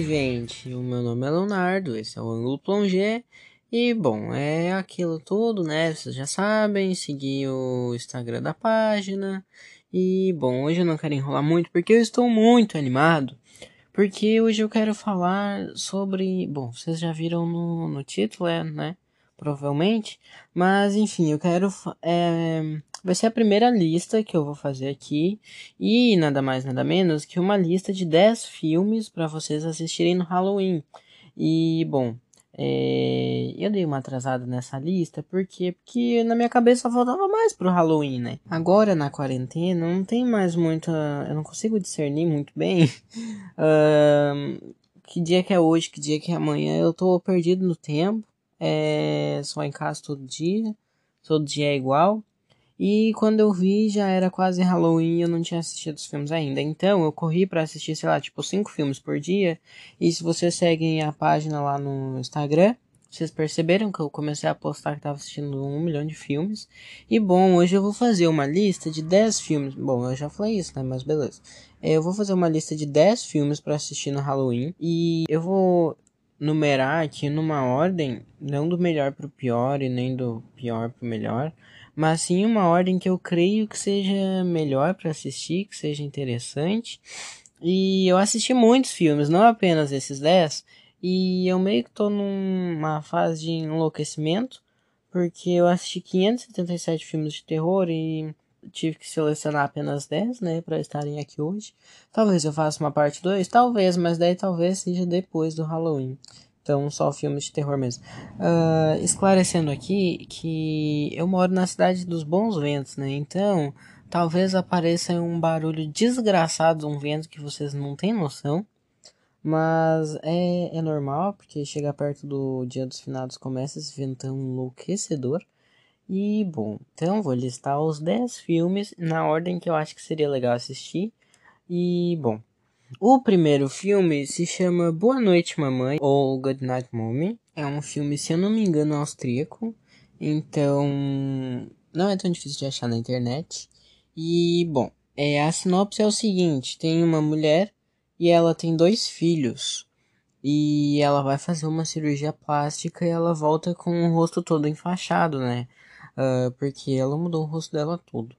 Gente! O meu nome é Leonardo, esse é o Ângulo Plongé. E, bom, é aquilo tudo, né? Vocês já sabem, seguir o Instagram da página. E, bom, hoje eu não quero enrolar muito porque eu estou muito animado. Porque hoje eu quero falar sobre. Bom, vocês já viram no, no título, é, né? Provavelmente. Mas, enfim, eu quero. É, vai ser a primeira lista que eu vou fazer aqui. E nada mais, nada menos que uma lista de 10 filmes para vocês assistirem no Halloween. E, bom, é, eu dei uma atrasada nessa lista porque, porque na minha cabeça faltava mais pro Halloween, né? Agora na quarentena não tem mais muita. Eu não consigo discernir muito bem que dia que é hoje, que dia que é amanhã. Eu tô perdido no tempo. É, só em casa todo dia. Todo dia é igual. E quando eu vi já era quase Halloween e eu não tinha assistido os filmes ainda. Então eu corri para assistir, sei lá, tipo cinco filmes por dia. E se vocês seguem a página lá no Instagram, vocês perceberam que eu comecei a postar que estava assistindo um milhão de filmes. E bom, hoje eu vou fazer uma lista de 10 filmes. Bom, eu já falei isso, né? Mas beleza. É, eu vou fazer uma lista de 10 filmes para assistir no Halloween. E eu vou numerar aqui numa ordem, não do melhor pro pior e nem do pior pro melhor mas sim uma ordem que eu creio que seja melhor para assistir, que seja interessante. E eu assisti muitos filmes, não apenas esses 10, e eu meio que tô numa fase de enlouquecimento, porque eu assisti 577 filmes de terror e tive que selecionar apenas 10, né, para estarem aqui hoje. Talvez eu faça uma parte 2, talvez, mas daí talvez seja depois do Halloween. Então, só filmes de terror mesmo. Uh, esclarecendo aqui que eu moro na cidade dos bons ventos, né? Então, talvez apareça um barulho desgraçado, um vento que vocês não têm noção. Mas é, é normal, porque chegar perto do dia dos finados começa esse ventão enlouquecedor. E bom, então vou listar os 10 filmes na ordem que eu acho que seria legal assistir. E bom, o primeiro filme se chama Boa Noite Mamãe ou Good Night Mommy. É um filme, se eu não me engano, austríaco. Então, não é tão difícil de achar na internet. E, bom, é, a sinopse é o seguinte: tem uma mulher e ela tem dois filhos. E ela vai fazer uma cirurgia plástica e ela volta com o rosto todo enfaixado, né? Uh, porque ela mudou o rosto dela todo.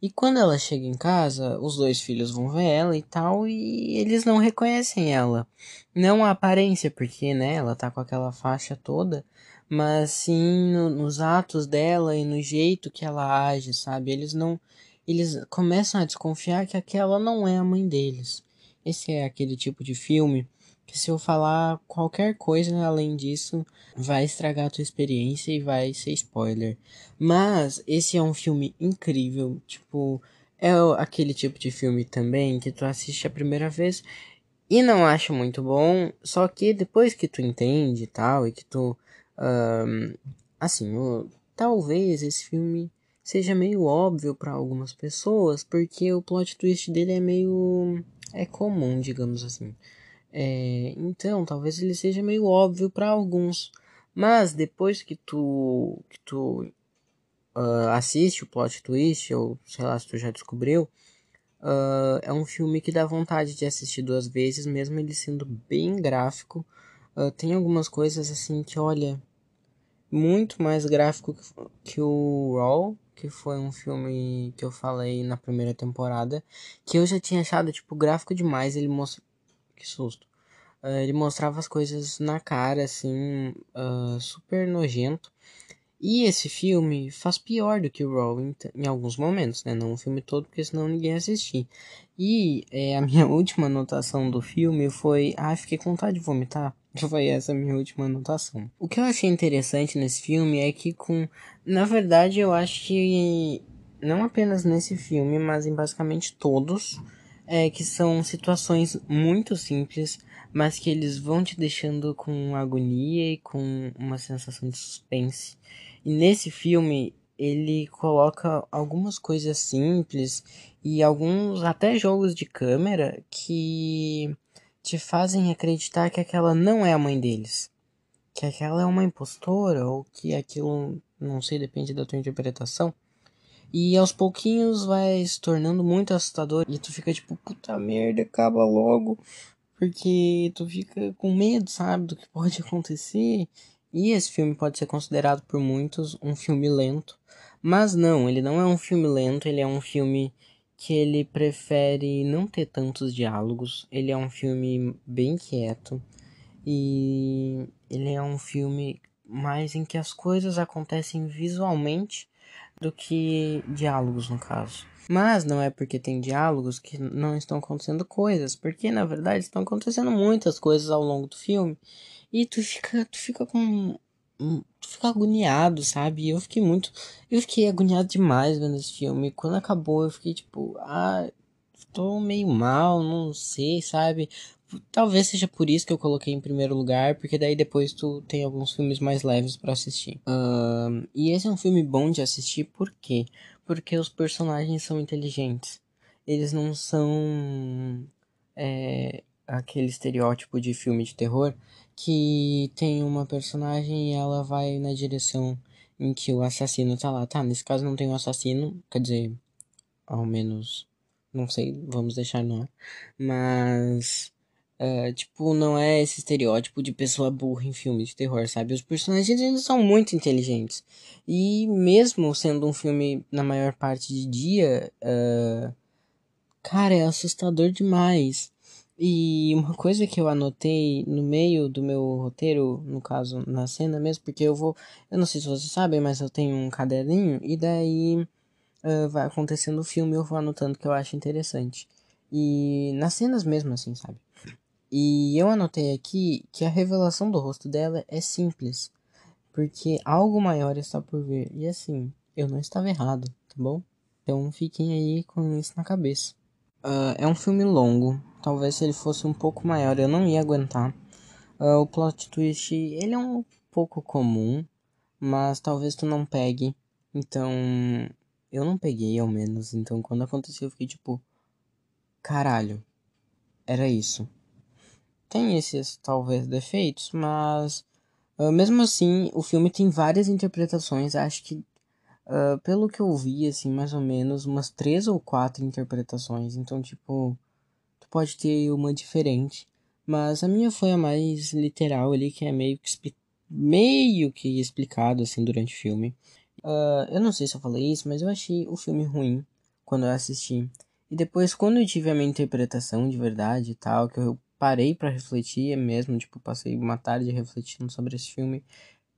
E quando ela chega em casa, os dois filhos vão ver ela e tal, e eles não reconhecem ela. Não a aparência, porque, né, ela tá com aquela faixa toda, mas sim no, nos atos dela e no jeito que ela age, sabe? Eles não. Eles começam a desconfiar que aquela não é a mãe deles. Esse é aquele tipo de filme que se eu falar qualquer coisa além disso, vai estragar a tua experiência e vai ser spoiler. Mas esse é um filme incrível, tipo, é aquele tipo de filme também que tu assiste a primeira vez e não acha muito bom, só que depois que tu entende e tal, e que tu. Um, assim, o, talvez esse filme seja meio óbvio para algumas pessoas, porque o plot twist dele é meio. é comum, digamos assim. É, então, talvez ele seja meio óbvio para alguns, mas depois que tu, que tu uh, assiste o plot twist, ou sei lá se tu já descobriu, uh, é um filme que dá vontade de assistir duas vezes, mesmo ele sendo bem gráfico. Uh, tem algumas coisas assim que, olha, muito mais gráfico que, que o Raw, que foi um filme que eu falei na primeira temporada, que eu já tinha achado, tipo, gráfico demais, ele mostra que susto. Uh, ele mostrava as coisas na cara, assim, uh, super nojento. E esse filme faz pior do que o Raw em, em, alguns momentos, né? Não o filme todo, porque senão ninguém ia assistir. E é, a minha última anotação do filme foi... Ah, fiquei com vontade de vomitar. Foi essa a minha última anotação. O que eu achei interessante nesse filme é que com... Na verdade, eu acho que... Não apenas nesse filme, mas em basicamente todos é que são situações muito simples, mas que eles vão te deixando com agonia e com uma sensação de suspense. E nesse filme ele coloca algumas coisas simples e alguns até jogos de câmera que te fazem acreditar que aquela não é a mãe deles, que aquela é uma impostora ou que aquilo não sei, depende da tua interpretação. E aos pouquinhos vai se tornando muito assustador. E tu fica tipo, puta merda, acaba logo. porque tu fica com medo, sabe, do que pode acontecer. E esse filme pode ser considerado por muitos um filme lento, mas não, ele não é um filme lento, ele é um filme que ele prefere não ter tantos diálogos. Ele é um filme bem quieto e ele é um filme mais em que as coisas acontecem visualmente do que diálogos no caso. Mas não é porque tem diálogos que não estão acontecendo coisas, porque na verdade estão acontecendo muitas coisas ao longo do filme e tu fica, tu fica com tu fica agoniado, sabe? Eu fiquei muito. Eu fiquei agoniado demais vendo esse filme. Quando acabou, eu fiquei tipo, ah, tô meio mal, não sei, sabe? Talvez seja por isso que eu coloquei em primeiro lugar, porque daí depois tu tem alguns filmes mais leves para assistir. Um, e esse é um filme bom de assistir, por quê? Porque os personagens são inteligentes. Eles não são é, aquele estereótipo de filme de terror que tem uma personagem e ela vai na direção em que o assassino tá lá. Tá, nesse caso não tem um assassino, quer dizer, ao menos, não sei, vamos deixar no ar. Mas, uh, tipo, não é esse estereótipo de pessoa burra em filme de terror, sabe? Os personagens eles são muito inteligentes. E mesmo sendo um filme na maior parte de dia, uh, cara, é assustador demais. E uma coisa que eu anotei no meio do meu roteiro, no caso, na cena mesmo, porque eu vou. Eu não sei se vocês sabem, mas eu tenho um caderninho, e daí uh, vai acontecendo o filme eu vou anotando que eu acho interessante. E nas cenas mesmo, assim, sabe? E eu anotei aqui que a revelação do rosto dela é simples, porque algo maior está por vir. E assim, eu não estava errado, tá bom? Então fiquem aí com isso na cabeça. Uh, é um filme longo, Talvez se ele fosse um pouco maior eu não ia aguentar. Uh, o plot twist, ele é um pouco comum, mas talvez tu não pegue. Então, eu não peguei ao menos. Então, quando aconteceu, eu fiquei tipo, caralho, era isso. Tem esses talvez defeitos, mas uh, mesmo assim, o filme tem várias interpretações. Acho que, uh, pelo que eu vi, assim, mais ou menos, umas três ou quatro interpretações. Então, tipo, pode ter uma diferente, mas a minha foi a mais literal ali, que é meio que, meio que explicado assim durante o filme. Uh, eu não sei se eu falei isso, mas eu achei o filme ruim quando eu assisti. E depois, quando eu tive a minha interpretação de verdade e tal, que eu parei para refletir mesmo, tipo, passei uma tarde refletindo sobre esse filme,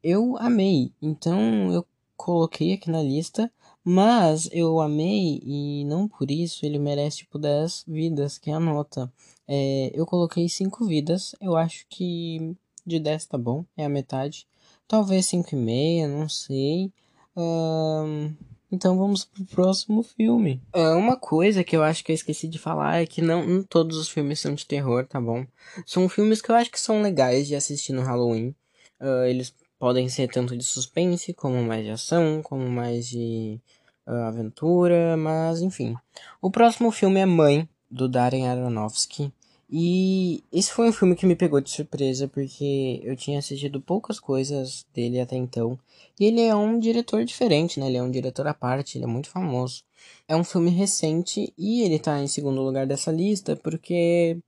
eu amei. Então eu coloquei aqui na lista mas eu amei e não por isso ele merece tipo 10 vidas, que é a nota. É, eu coloquei 5 vidas, eu acho que de 10 tá bom, é a metade. Talvez 5,5, não sei. Um, então vamos pro próximo filme. Uh, uma coisa que eu acho que eu esqueci de falar é que não, não todos os filmes são de terror, tá bom? São filmes que eu acho que são legais de assistir no Halloween. Uh, eles podem ser tanto de suspense, como mais de ação, como mais de aventura, mas enfim. O próximo filme é Mãe, do Darren Aronofsky. E esse foi um filme que me pegou de surpresa porque eu tinha assistido poucas coisas dele até então. E ele é um diretor diferente, né? Ele é um diretor à parte, ele é muito famoso. É um filme recente e ele tá em segundo lugar dessa lista porque.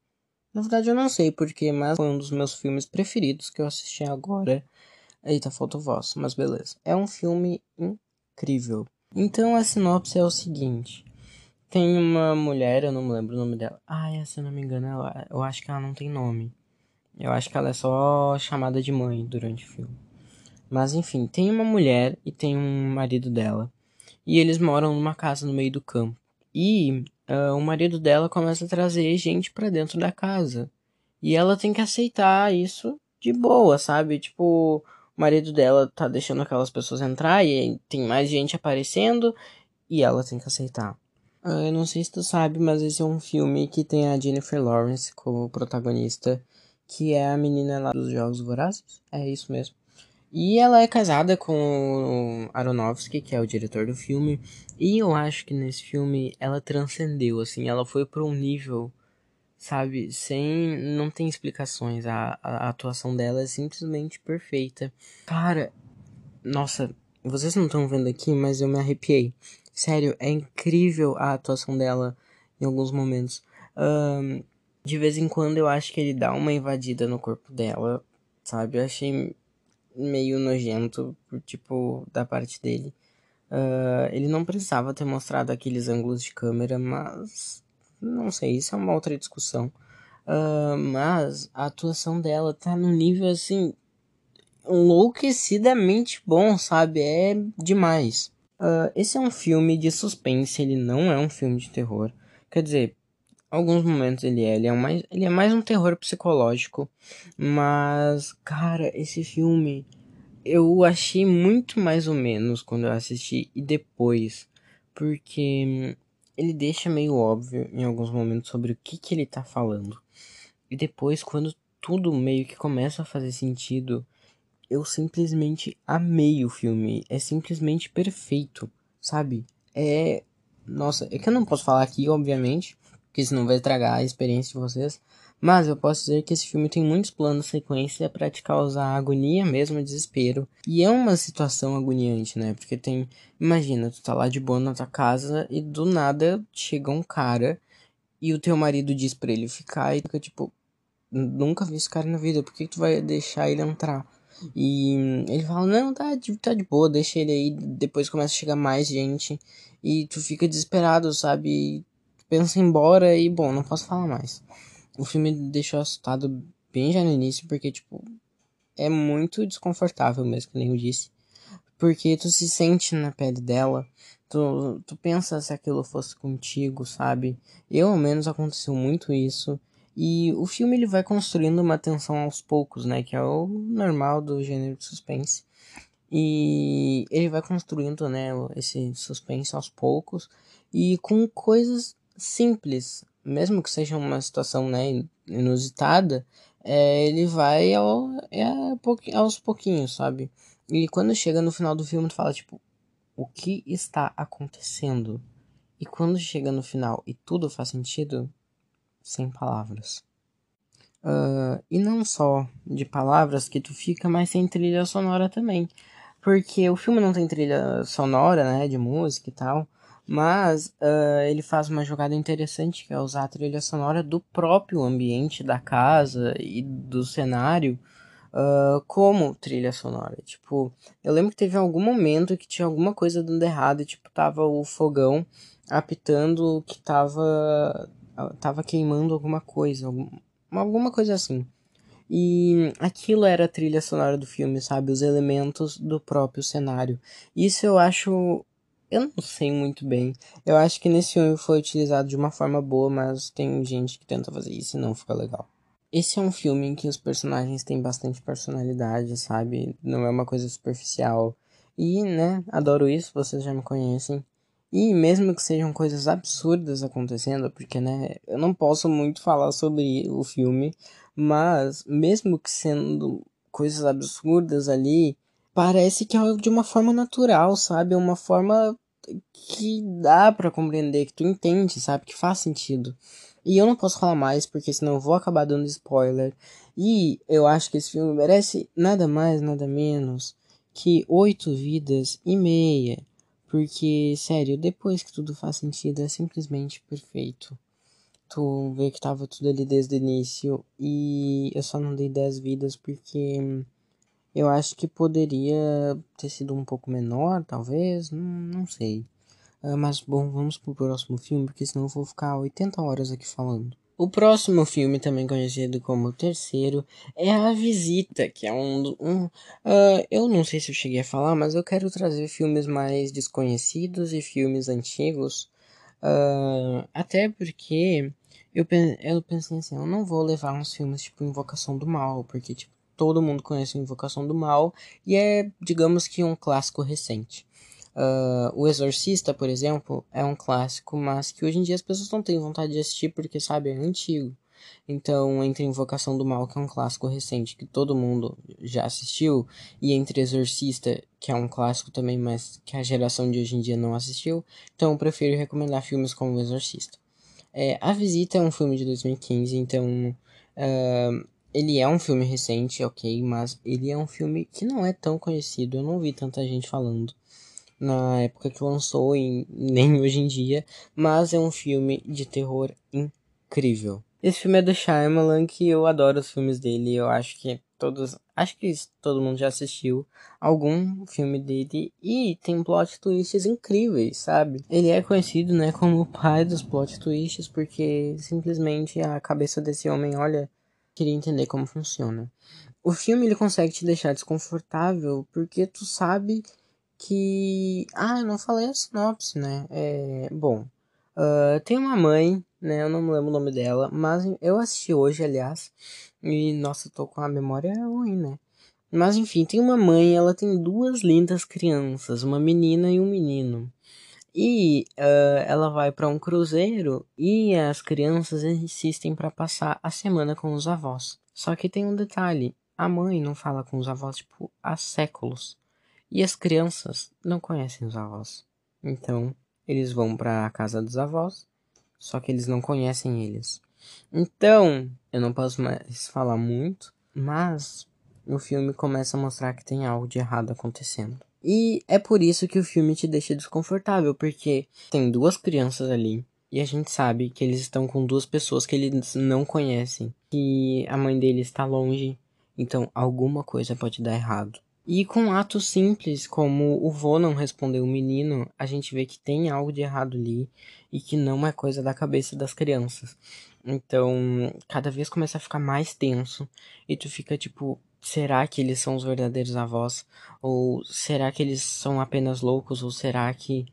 Na verdade eu não sei porque, mas foi um dos meus filmes preferidos que eu assisti agora. Eita, falta voz, mas beleza. É um filme incrível. Então a sinopse é o seguinte: tem uma mulher, eu não me lembro o nome dela. Ah, se eu não me engano, ela, eu acho que ela não tem nome. Eu acho que ela é só chamada de mãe durante o filme. Mas enfim, tem uma mulher e tem um marido dela. E eles moram numa casa no meio do campo. E uh, o marido dela começa a trazer gente para dentro da casa. E ela tem que aceitar isso de boa, sabe? Tipo, o marido dela tá deixando aquelas pessoas entrar e tem mais gente aparecendo e ela tem que aceitar. Ah, eu não sei se tu sabe, mas esse é um filme que tem a Jennifer Lawrence como protagonista, que é a menina lá dos Jogos Vorazes. É isso mesmo. E ela é casada com Aronofsky, que é o diretor do filme. E eu acho que nesse filme ela transcendeu, assim, ela foi para um nível sabe? Sem. Não tem explicações. A, a, atuação dela é simplesmente perfeita. Cara, nossa, vocês não estão vendo aqui, mas eu me arrepiei. Sério, é incrível a atuação dela em alguns momentos. Um, De vez em quando eu acho que ele dá uma invadida no corpo dela, sabe? Eu achei meio nojento, tipo, da parte dele. Uh, ele não precisava ter mostrado aqueles ângulos de câmera, mas não sei, isso é uma outra discussão. Uh, mas a atuação dela tá num nível assim enlouquecidamente bom, sabe? É demais. Uh, esse é um filme de suspense, ele não é um filme de terror. Quer dizer, alguns momentos ele é, ele é mais, ele é mais um terror psicológico, mas cara, esse filme eu achei muito mais ou menos quando eu assisti e depois, porque ele deixa meio óbvio em alguns momentos sobre o que que ele tá falando. E depois, quando tudo meio que começa a fazer sentido, eu simplesmente amei o filme. É simplesmente perfeito, sabe? É. Nossa, é que eu não posso falar aqui, obviamente, porque senão vai estragar a experiência de vocês. Mas eu posso dizer que esse filme tem muitos planos sequência para te causar agonia mesmo, desespero. E é uma situação agoniante, né? Porque tem. Imagina, tu tá lá de boa na tua casa e do nada chega um cara e o teu marido diz pra ele ficar e fica tipo, nunca vi esse cara na vida, por que, tu vai deixar ele entrar? E ele fala, não, tá, tá de boa, deixa ele aí, depois começa a chegar mais gente, e tu fica desesperado, sabe? Pensa em embora e, bom, não posso falar mais. O filme deixou assustado bem já no início, porque, tipo, é muito desconfortável mesmo, que nem eu disse. Porque tu se sente na pele dela, tu, tu pensa se aquilo fosse contigo, sabe? Eu, ao menos, aconteceu muito isso. E o filme ele vai construindo uma tensão aos poucos, né? Que é o normal do gênero de suspense. E ele vai construindo, né, esse suspense aos poucos e com coisas simples, mesmo que seja uma situação, né, inusitada, é, ele vai ao, é, aos pouquinhos, sabe? E quando chega no final do filme, tu fala, tipo, o que está acontecendo? E quando chega no final e tudo faz sentido, sem palavras. Uh, e não só de palavras que tu fica, mas sem trilha sonora também. Porque o filme não tem trilha sonora, né, de música e tal. Mas uh, ele faz uma jogada interessante que é usar a trilha sonora do próprio ambiente da casa e do cenário uh, como trilha sonora. Tipo, eu lembro que teve algum momento que tinha alguma coisa dando errado, tipo, tava o fogão apitando que tava tava queimando alguma coisa, alguma coisa assim. E aquilo era a trilha sonora do filme, sabe? Os elementos do próprio cenário. Isso eu acho. Eu não sei muito bem. Eu acho que nesse filme foi utilizado de uma forma boa, mas tem gente que tenta fazer isso e não fica legal. Esse é um filme em que os personagens têm bastante personalidade, sabe? Não é uma coisa superficial. E, né, adoro isso, vocês já me conhecem. E mesmo que sejam coisas absurdas acontecendo, porque né, eu não posso muito falar sobre o filme, mas mesmo que sendo coisas absurdas ali, parece que é de uma forma natural, sabe? É uma forma que dá para compreender, que tu entende, sabe? Que faz sentido. E eu não posso falar mais, porque senão eu vou acabar dando spoiler. E eu acho que esse filme merece nada mais, nada menos que oito vidas e meia. Porque, sério, depois que tudo faz sentido, é simplesmente perfeito. Tu vê que tava tudo ali desde o início e eu só não dei 10 vidas porque eu acho que poderia ter sido um pouco menor, talvez, não, não sei. Uh, mas bom, vamos pro próximo filme, porque senão eu vou ficar 80 horas aqui falando. O próximo filme, também conhecido como o terceiro, é A Visita, que é um. um uh, eu não sei se eu cheguei a falar, mas eu quero trazer filmes mais desconhecidos e filmes antigos. Uh, até porque eu, eu pensei assim, eu não vou levar uns filmes tipo Invocação do Mal, porque tipo, todo mundo conhece Invocação do Mal e é, digamos que, um clássico recente. Uh, o Exorcista, por exemplo, é um clássico, mas que hoje em dia as pessoas não têm vontade de assistir porque, sabe, é antigo. Então, entre Invocação do Mal, que é um clássico recente que todo mundo já assistiu, e entre Exorcista, que é um clássico também, mas que a geração de hoje em dia não assistiu, então eu prefiro recomendar filmes como O Exorcista. É, a Visita é um filme de 2015, então uh, ele é um filme recente, ok, mas ele é um filme que não é tão conhecido, eu não vi tanta gente falando na época que lançou e nem hoje em dia, mas é um filme de terror incrível. Esse filme é do Shyamalan, que eu adoro os filmes dele. Eu acho que todos. Acho que todo mundo já assistiu algum filme dele. E tem plot twists incríveis, sabe? Ele é conhecido, né, como o pai dos plot twists, porque simplesmente a cabeça desse homem, olha, queria entender como funciona. O filme ele consegue te deixar desconfortável porque tu sabe que. Ah, eu não falei a sinopse, né? É. Bom. Uh, tem uma mãe né? Eu não lembro o nome dela, mas eu assisti hoje, aliás. E nossa, tô com a memória ruim, né? Mas enfim, tem uma mãe, ela tem duas lindas crianças, uma menina e um menino. E uh, ela vai para um cruzeiro e as crianças insistem para passar a semana com os avós. Só que tem um detalhe: a mãe não fala com os avós tipo há séculos e as crianças não conhecem os avós. Então eles vão para a casa dos avós só que eles não conhecem eles. Então, eu não posso mais falar muito, mas o filme começa a mostrar que tem algo de errado acontecendo. E é por isso que o filme te deixa desconfortável, porque tem duas crianças ali e a gente sabe que eles estão com duas pessoas que eles não conhecem, que a mãe deles está longe, então alguma coisa pode dar errado. E com atos simples, como o vô não responder o menino, a gente vê que tem algo de errado ali e que não é coisa da cabeça das crianças. Então, cada vez começa a ficar mais tenso e tu fica tipo, será que eles são os verdadeiros avós? Ou será que eles são apenas loucos? Ou será que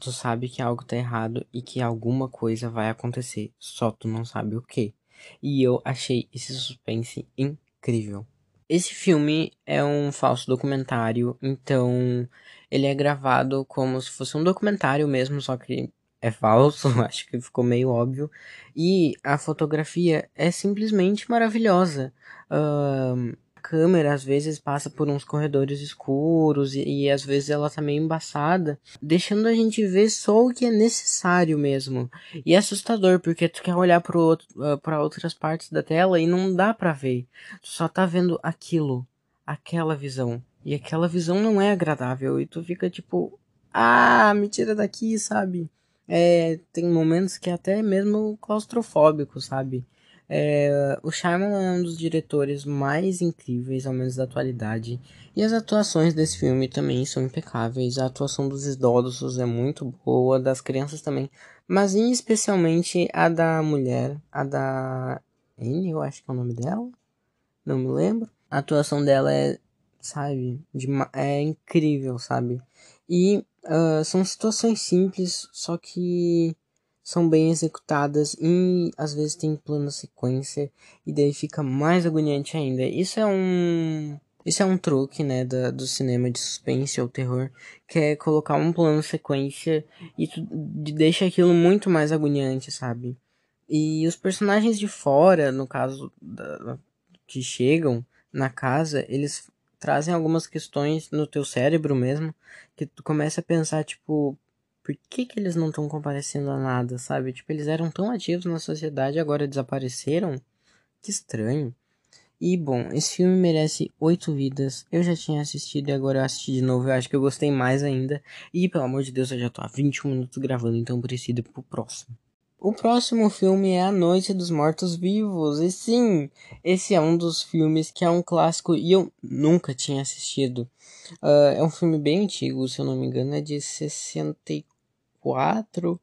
tu sabe que algo tá errado e que alguma coisa vai acontecer, só tu não sabe o que? E eu achei esse suspense incrível. Esse filme é um falso documentário, então ele é gravado como se fosse um documentário mesmo, só que é falso, acho que ficou meio óbvio. E a fotografia é simplesmente maravilhosa. Uh, câmera às vezes passa por uns corredores escuros e, e, às vezes ela tá meio embaçada, deixando a gente ver só o que é necessário mesmo. E é assustador porque tu quer olhar para uh, outras partes da tela e não dá para ver. Tu só tá vendo aquilo, aquela visão. E aquela visão não é agradável e tu fica tipo, ah, me tira daqui, sabe? É, tem momentos que é até mesmo claustrofóbico, sabe? É, o Shyamalan é um dos diretores mais incríveis, ao menos da atualidade. E as atuações desse filme também são impecáveis. A atuação dos idosos é muito boa, das crianças também. Mas especialmente a da mulher, a da Anne, eu acho que é o nome dela. Não me lembro. A atuação dela é, sabe, de, é incrível, sabe? E uh, são situações simples, só que são bem executadas e às vezes tem plano sequência e daí fica mais agoniante ainda. Isso é um isso é um truque, né, da, do cinema de suspense ou terror, que é colocar um plano sequência e tu deixa aquilo muito mais agoniante, sabe? E os personagens de fora, no caso da, que chegam na casa, eles trazem algumas questões no teu cérebro mesmo, que tu começa a pensar, tipo, por que, que eles não estão comparecendo a nada, sabe? Tipo, eles eram tão ativos na sociedade agora desapareceram? Que estranho. E bom, esse filme merece oito vidas. Eu já tinha assistido e agora eu assisti de novo. Eu acho que eu gostei mais ainda. E pelo amor de Deus, eu já tô há 21 minutos gravando, então preciso ir pro próximo. O próximo filme é A Noite dos Mortos Vivos. E sim, esse é um dos filmes que é um clássico e eu nunca tinha assistido. Uh, é um filme bem antigo, se eu não me engano, é de 64 64,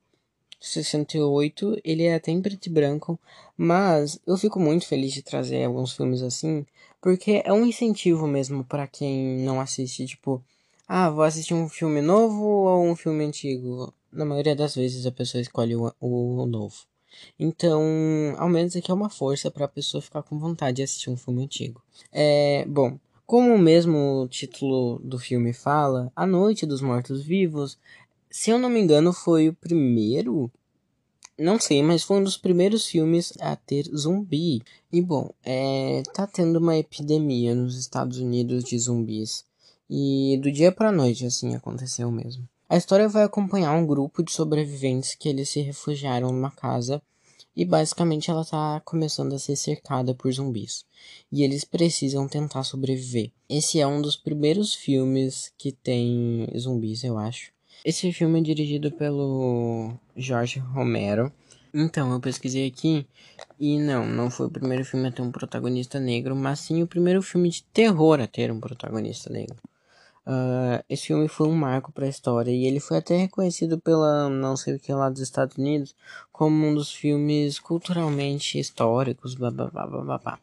68, ele é até em preto e branco, mas eu fico muito feliz de trazer alguns filmes assim, porque é um incentivo mesmo para quem não assiste, tipo, ah, vou assistir um filme novo ou um filme antigo. Na maioria das vezes a pessoa escolhe o, o, novo. Então, ao menos aqui é uma força para a pessoa ficar com vontade de assistir um filme antigo. É, bom, como o mesmo título do filme fala, A Noite dos Mortos Vivos se eu não me engano, foi o primeiro. Não sei, mas foi um dos primeiros filmes a ter zumbi. E bom, é, tá tendo uma epidemia nos Estados Unidos de zumbis. E do dia pra noite, assim, aconteceu mesmo. A história vai acompanhar um grupo de sobreviventes que eles se refugiaram numa casa e basicamente ela tá começando a ser cercada por zumbis. E eles precisam tentar sobreviver. Esse é um dos primeiros filmes que tem zumbis, eu acho. Esse filme é dirigido pelo Jorge Romero. Então, eu pesquisei aqui e não, não foi o primeiro filme a ter um protagonista negro, mas sim o primeiro filme de terror a ter um protagonista negro. Uh, esse filme foi um marco para a história e ele foi até reconhecido pela não sei o que lá dos Estados Unidos como um dos filmes culturalmente históricos, blá blá blá blá blá.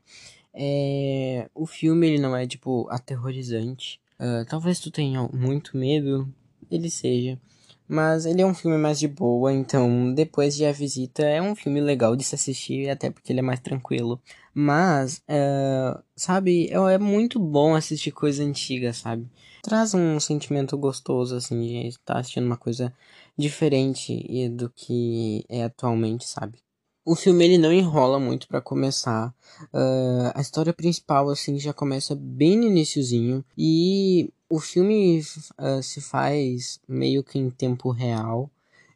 É, o filme ele não é tipo aterrorizante. Uh, talvez tu tenha muito medo, ele seja. Mas ele é um filme mais de boa, então depois de A Visita é um filme legal de se assistir, até porque ele é mais tranquilo. Mas, uh, sabe, é, é muito bom assistir coisa antiga, sabe? Traz um sentimento gostoso, assim, de estar assistindo uma coisa diferente do que é atualmente, sabe? O filme ele não enrola muito para começar. Uh, a história principal assim já começa bem no iníciozinho e o filme uh, se faz meio que em tempo real.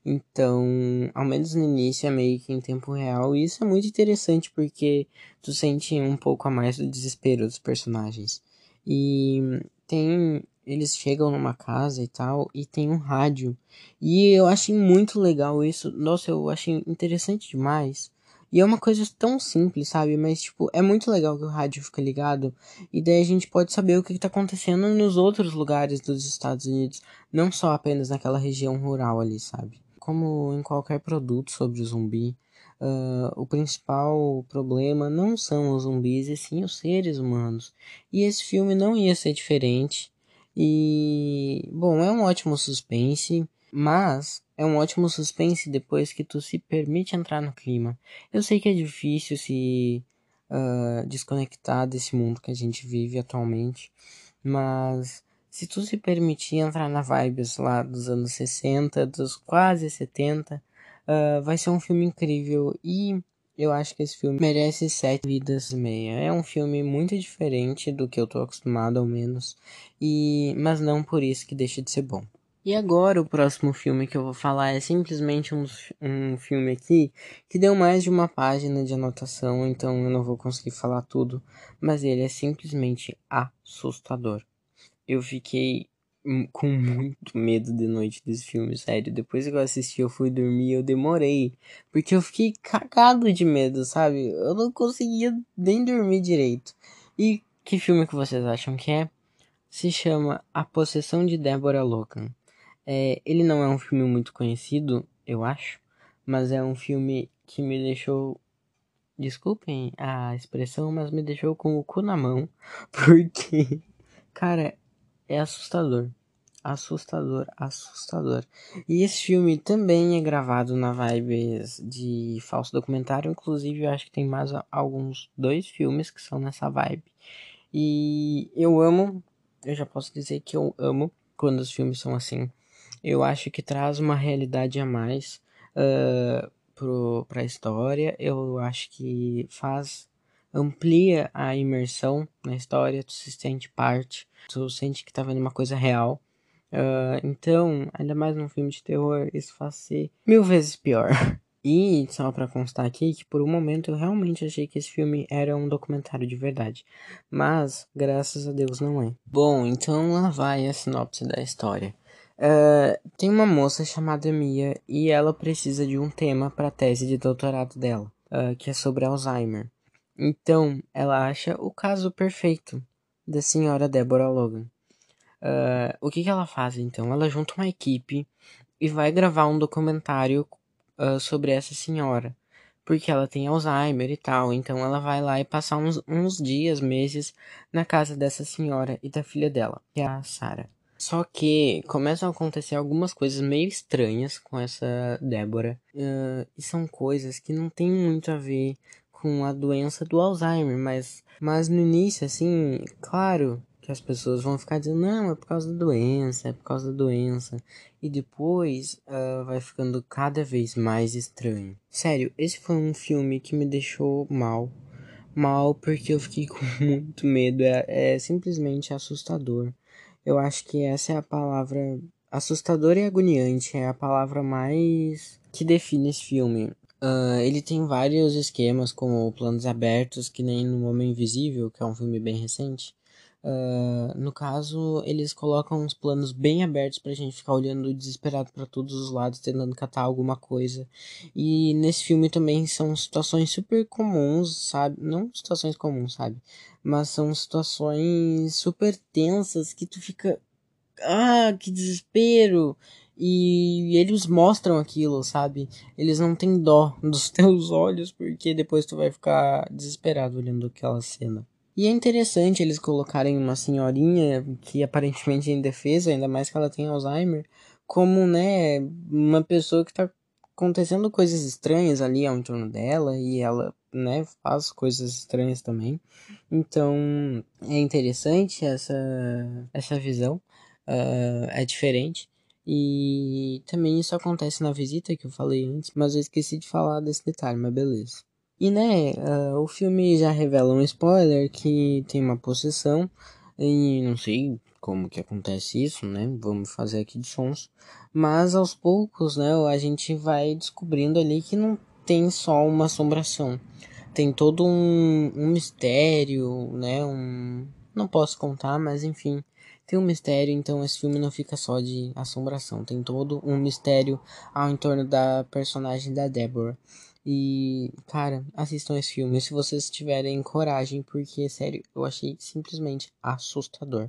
Então, ao menos no início é meio que em tempo real. E isso é muito interessante porque tu sente um pouco a mais do desespero dos personagens. E tem eles chegam numa casa e tal, e tem um rádio. E eu achei muito legal isso. Nossa, eu achei interessante demais. E é uma coisa tão simples, sabe? Mas, tipo, é muito legal que o rádio fica ligado. E daí a gente pode saber o que está acontecendo nos outros lugares dos Estados Unidos. Não só apenas naquela região rural ali, sabe? Como em qualquer produto sobre zumbi. Uh, o principal problema não são os zumbis, e sim os seres humanos. E esse filme não ia ser diferente. E, bom, é um ótimo suspense, mas é um ótimo suspense depois que tu se permite entrar no clima. Eu sei que é difícil se uh, desconectar desse mundo que a gente vive atualmente, mas se tu se permitir entrar na vibes lá dos anos 60, dos quase 70, uh, ah, vai ser um filme incrível e eu acho que esse filme merece sete vidas e meia. É um filme muito diferente do que eu tô acostumado, ao menos, e mas não por isso que deixa de ser bom. E agora o próximo filme que eu vou falar é simplesmente um, um filme aqui que deu mais de uma página de anotação, então eu não vou conseguir falar tudo, mas ele é simplesmente assustador. Eu fiquei com muito medo de noite desse filme, sério. Depois que eu assisti, eu fui dormir, eu demorei. Porque eu fiquei cagado de medo, sabe? Eu não conseguia nem dormir direito. E que filme que vocês acham que é? Se chama A Possessão de Deborah Logan. É, ele não é um filme muito conhecido, eu acho. Mas é um filme que me deixou desculpem a expressão, mas me deixou com o cu na mão, porque, cara, é assustador. Assustador, assustador. E esse filme também é gravado na vibes de falso documentário. Inclusive, eu acho que tem mais alguns dois filmes que são nessa vibe. E eu amo, eu já posso dizer que eu amo quando os filmes são assim. Eu acho que traz uma realidade a mais uh, pro, pra história. Eu acho que faz amplia a imersão na história, tu se sente parte, tu sente que tá vendo uma coisa real. Uh, então, ainda mais num filme de terror, isso faz ser mil vezes pior. E só para constar aqui que por um momento eu realmente achei que esse filme era um documentário de verdade, mas graças a Deus não é. Bom, então lá vai a sinopse da história. Uh, tem uma moça chamada Mia e ela precisa de um tema para a tese de doutorado dela, uh, que é sobre Alzheimer. Então, ela acha o caso perfeito da senhora Deborah Logan. Uh, o que, que ela faz então? Ela junta uma equipe e vai gravar um documentário sobre essa senhora. Porque ela tem Alzheimer e tal. Então ela vai lá e passar uns, uns dias, meses na casa dessa senhora e da filha dela, que é a Sarah. Só que começam a acontecer algumas coisas meio estranhas com essa Débora. Uh, e são coisas que não tem muito a ver com a doença do Alzheimer, mas, mas no início, assim, claro que as pessoas vão ficar dizendo, não, é por causa da doença, é por causa da doença. E depois uh, vai ficando cada vez mais estranho. Sério, esse foi um filme que me deixou mal. Mal porque eu fiquei com muito medo. É, é simplesmente assustador. Eu acho que essa é a palavra. Assustador e agoniante é a palavra mais que define esse filme. Uh, ele tem vários esquemas, como planos abertos, que nem no Homem Invisível, que é um filme bem recente. Uh, no caso, eles colocam uns planos bem abertos pra gente ficar olhando desesperado para todos os lados, tentando catar alguma coisa. E nesse filme também são situações super comuns, sabe? Não situações comuns, sabe? Mas são situações super tensas que tu fica. Ah, que desespero! E eles mostram aquilo, sabe? Eles não têm dó dos teus olhos, porque depois tu vai ficar desesperado olhando aquela cena. E é interessante eles colocarem uma senhorinha que aparentemente é indefesa, ainda mais que ela tem Alzheimer, como, né, uma pessoa que tá acontecendo coisas estranhas ali ao entorno dela e ela, né, faz coisas estranhas também. Então, é interessante essa, essa visão, uh, é diferente. E também isso acontece na visita que eu falei antes, mas eu esqueci de falar desse detalhe, mas beleza. E né, uh, o filme já revela um spoiler que tem uma possessão e não sei como que acontece isso, né? Vamos fazer aqui de sons. Mas aos poucos, né, a gente vai descobrindo ali que não tem só uma assombração. Tem todo um, um mistério, né? Um, não posso contar, mas enfim, tem um mistério, então esse filme não fica só de assombração, tem todo um mistério ao entorno da personagem da Deborah. E, cara, assistam esse filme se vocês tiverem coragem, porque, sério, eu achei simplesmente assustador.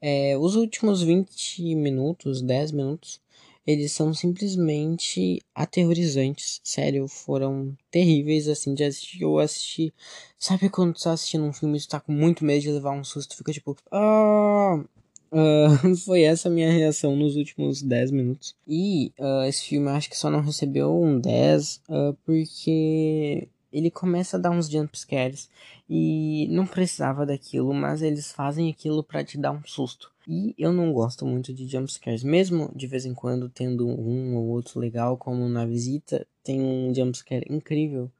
É, os últimos 20 minutos, 10 minutos, eles são simplesmente aterrorizantes. Sério, foram terríveis assim de assistir. Eu assisti. Sabe quando tu tá assistindo um filme e tu tá com muito medo de levar um susto? Fica tipo. Ah! Uh, foi essa a minha reação nos últimos 10 minutos. E uh, esse filme acho que só não recebeu um 10 uh, ah, porque ele começa a dar uns jumpscares e não precisava daquilo, mas eles fazem aquilo para te dar um susto. E eu não gosto muito de jumpscares, mesmo de vez em quando tendo um ou outro legal, como na visita, tem um jumpscare incrível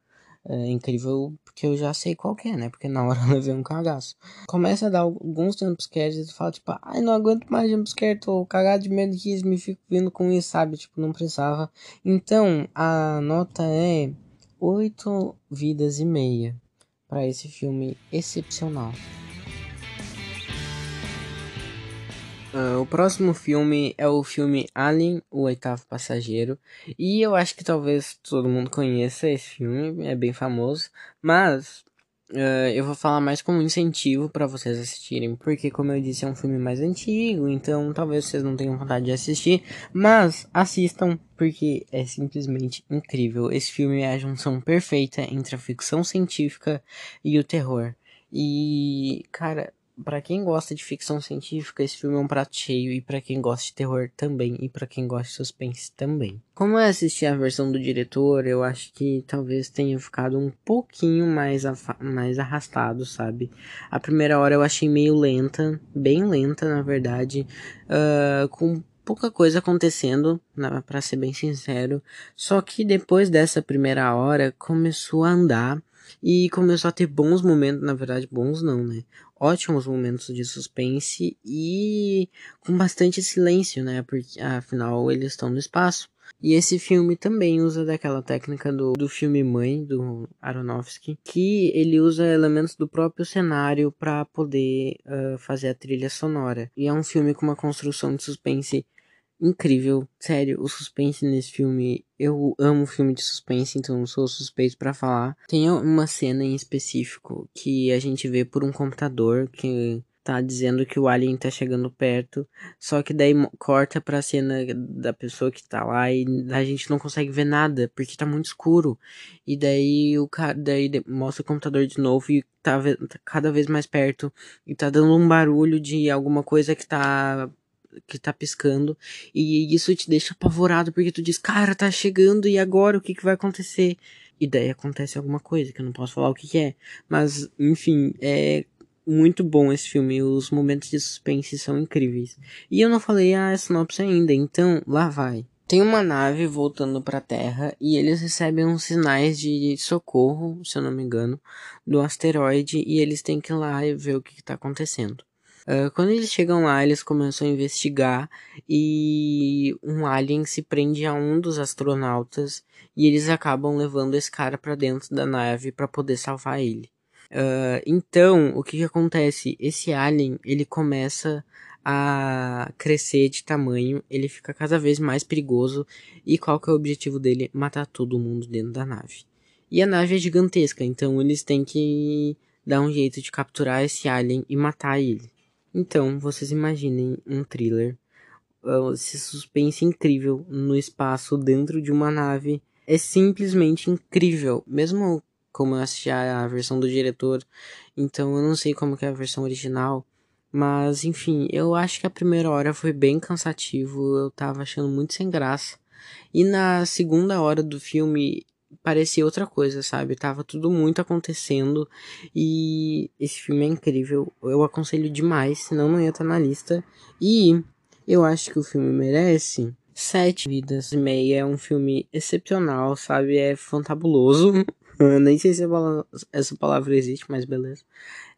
é incrível porque eu já sei qual é, né? Porque na hora eu levei um cagaço. Começa a dar alguns jumpscares e tu fala, tipo, ai, não aguento mais jumpscare, tô cagado de medo que me fico vindo com isso, sabe? Tipo, não precisava. Então, a nota é 8 vidas e meia para esse filme excepcional. Uh, o próximo filme é o filme Alien, o oitavo passageiro. E eu acho que talvez todo mundo conheça esse filme, é bem famoso. Mas uh, eu vou falar mais como incentivo para vocês assistirem. Porque, como eu disse, é um filme mais antigo. Então talvez vocês não tenham vontade de assistir. Mas assistam, porque é simplesmente incrível. Esse filme é a junção perfeita entre a ficção científica e o terror. E, cara, para quem gosta de ficção científica, esse filme é um prato cheio e para quem gosta de terror também e para quem gosta de suspense também. Como eu assisti a versão do diretor, eu acho que talvez tenha ficado um pouquinho mais mais arrastado, sabe? A primeira hora eu achei meio lenta, bem lenta na verdade, uh, com pouca coisa acontecendo, para ser bem sincero. Só que depois dessa primeira hora começou a andar e começou a ter bons momentos, na verdade, bons não, né? Ótimos momentos de suspense e com bastante silêncio, né? Porque afinal eles estão no espaço. E esse filme também usa daquela técnica do, do filme Mãe, do Aronofsky, que ele usa elementos do próprio cenário para poder uh, fazer a trilha sonora. E é um filme com uma construção de suspense incrível. Sério, o suspense nesse filme. Eu amo filme de suspense, então sou suspeito para falar. Tem uma cena em específico que a gente vê por um computador que tá dizendo que o alien tá chegando perto, só que daí corta pra cena da pessoa que tá lá e a gente não consegue ver nada, porque tá muito escuro. E daí o cara daí mostra o computador de novo e tá, tá cada vez mais perto e tá dando um barulho de alguma coisa que tá que tá piscando e isso te deixa apavorado porque tu diz, cara, tá chegando e agora o que que vai acontecer? E daí acontece alguma coisa que eu não posso falar o que que é, mas enfim, é muito bom esse filme, os momentos de suspense são incríveis. E eu não falei a sinopse ainda, então lá vai. Tem uma nave voltando para a Terra e eles recebem uns sinais de socorro, se eu não me engano, do asteroide e eles têm que ir lá e ver o que está acontecendo. Uh, quando eles chegam lá, eles começam a investigar e um alien se prende a um dos astronautas e eles acabam levando esse cara para dentro da nave para poder salvar ele. Uh, então, o que, que acontece? Esse alien, ele começa a crescer de tamanho, ele fica cada vez mais perigoso. E qual que é o objetivo dele? Matar todo mundo dentro da nave. E a nave é gigantesca, então eles têm que dar um jeito de capturar esse alien e matar ele. Então, vocês imaginem um thriller, uh, esse suspense incrível no espaço dentro de uma nave. É simplesmente incrível, mesmo como eu assisti a versão do diretor, então eu não sei como é a versão original, mas enfim, eu acho que a primeira hora foi bem cansativo, eu tava achando muito sem graça. E na segunda hora do filme parecia outra coisa, sabe? Tava tudo muito acontecendo e esse filme é incrível. Eu aconselho demais, senão não ia estar na lista. E eu acho que o filme merece sete vidas e meia. É um filme excepcional, sabe? É fantabuloso. Nem sei se essa palavra existe, mas beleza.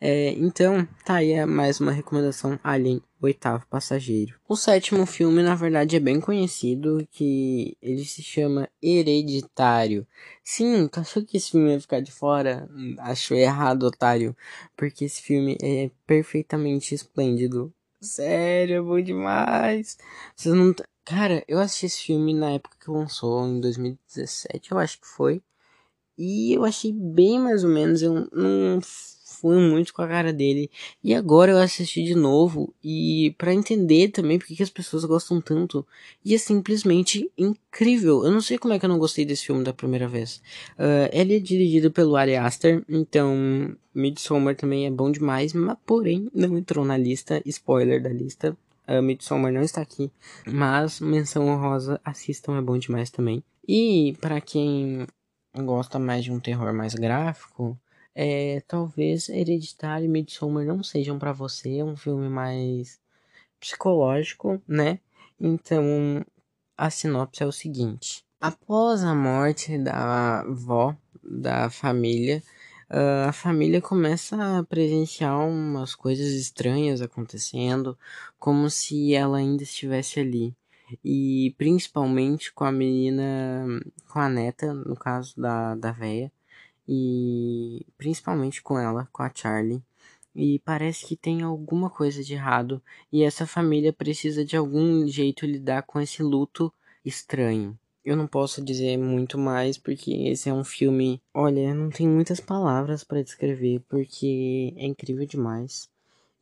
É, então, tá aí é mais uma recomendação Alien, oitavo passageiro. O sétimo filme, na verdade, é bem conhecido, que ele se chama Hereditário. Sim, achou que esse filme ia ficar de fora? Achou errado, otário. Porque esse filme é perfeitamente esplêndido. Sério, é bom demais. Vocês não... Cara, eu assisti esse filme na época que lançou, em 2017, eu acho que foi. E eu achei bem mais ou menos, eu não fui muito com a cara dele. E agora eu assisti de novo e para entender também porque que as pessoas gostam tanto. E é simplesmente incrível. Eu não sei como é que eu não gostei desse filme da primeira vez. Uh, ele é dirigido pelo Ari Aster, então Midsommar também é bom demais, mas porém não entrou na lista. Spoiler da lista. Uh, Midsommar não está aqui, mas menção honrosa, assistam, é bom demais também. E para quem gosta mais de um terror mais gráfico, é, talvez Hereditário e Midsommar não sejam para você, é um filme mais psicológico, né? Então, a sinopse é o seguinte: após a morte da avó da família, uh, a família começa a presenciar umas coisas estranhas acontecendo, como se ela ainda estivesse ali e principalmente com a menina, com a neta, no caso da, da véia, e principalmente com ela, com a Charlie. E parece que tem alguma coisa de errado e essa família precisa de algum jeito lidar com esse luto estranho. Eu não posso dizer muito mais porque esse é um filme. Olha, não tem muitas palavras para descrever porque é incrível demais.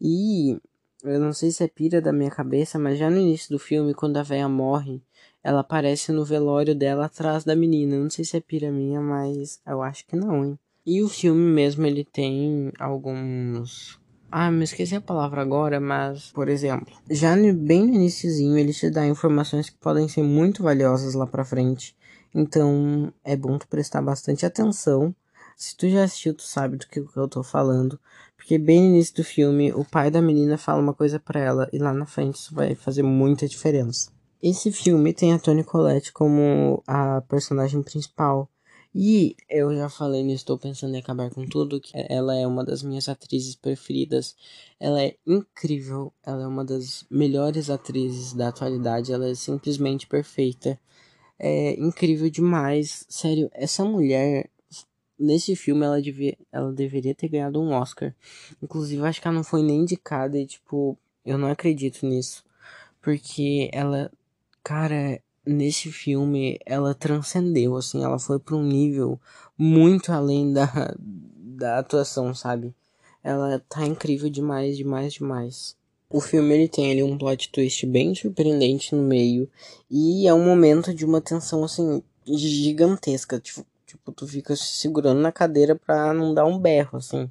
E eu não sei se é pira da minha cabeça, mas já no início do filme, quando a véia morre, ela aparece no velório dela atrás da menina. Não sei se é pira minha, mas eu acho que não, hein? E o filme mesmo, ele tem alguns... Ah, me esqueci a palavra agora, mas, por exemplo, já no, bem no iníciozinho ele te dá informações que podem ser muito valiosas lá pra frente. Então, é bom tu prestar bastante atenção se tu já assistiu, tu sabe do que eu tô falando. Porque bem no início do filme, o pai da menina fala uma coisa para ela e lá na frente isso vai fazer muita diferença. Esse filme tem a Toni Collette como a personagem principal. E eu já falei nisso, estou pensando em acabar com tudo, que ela é uma das minhas atrizes preferidas. Ela é incrível, ela é uma das melhores atrizes da atualidade, ela é simplesmente perfeita. É incrível demais. Sério, essa mulher nesse filme ela, devia, ela deveria ter ganhado um Oscar. Inclusive, acho que ela não foi nem indicada e, tipo, eu não acredito nisso. Porque ela, cara, nesse filme ela transcendeu, assim, ela foi para um nível muito além da, da atuação, sabe? Ela tá incrível demais, demais, demais. O filme ele tem ali um plot twist bem surpreendente no meio e é um momento de uma tensão assim gigantesca, tipo, Tipo, tu fica se segurando na cadeira pra não dar um berro, assim.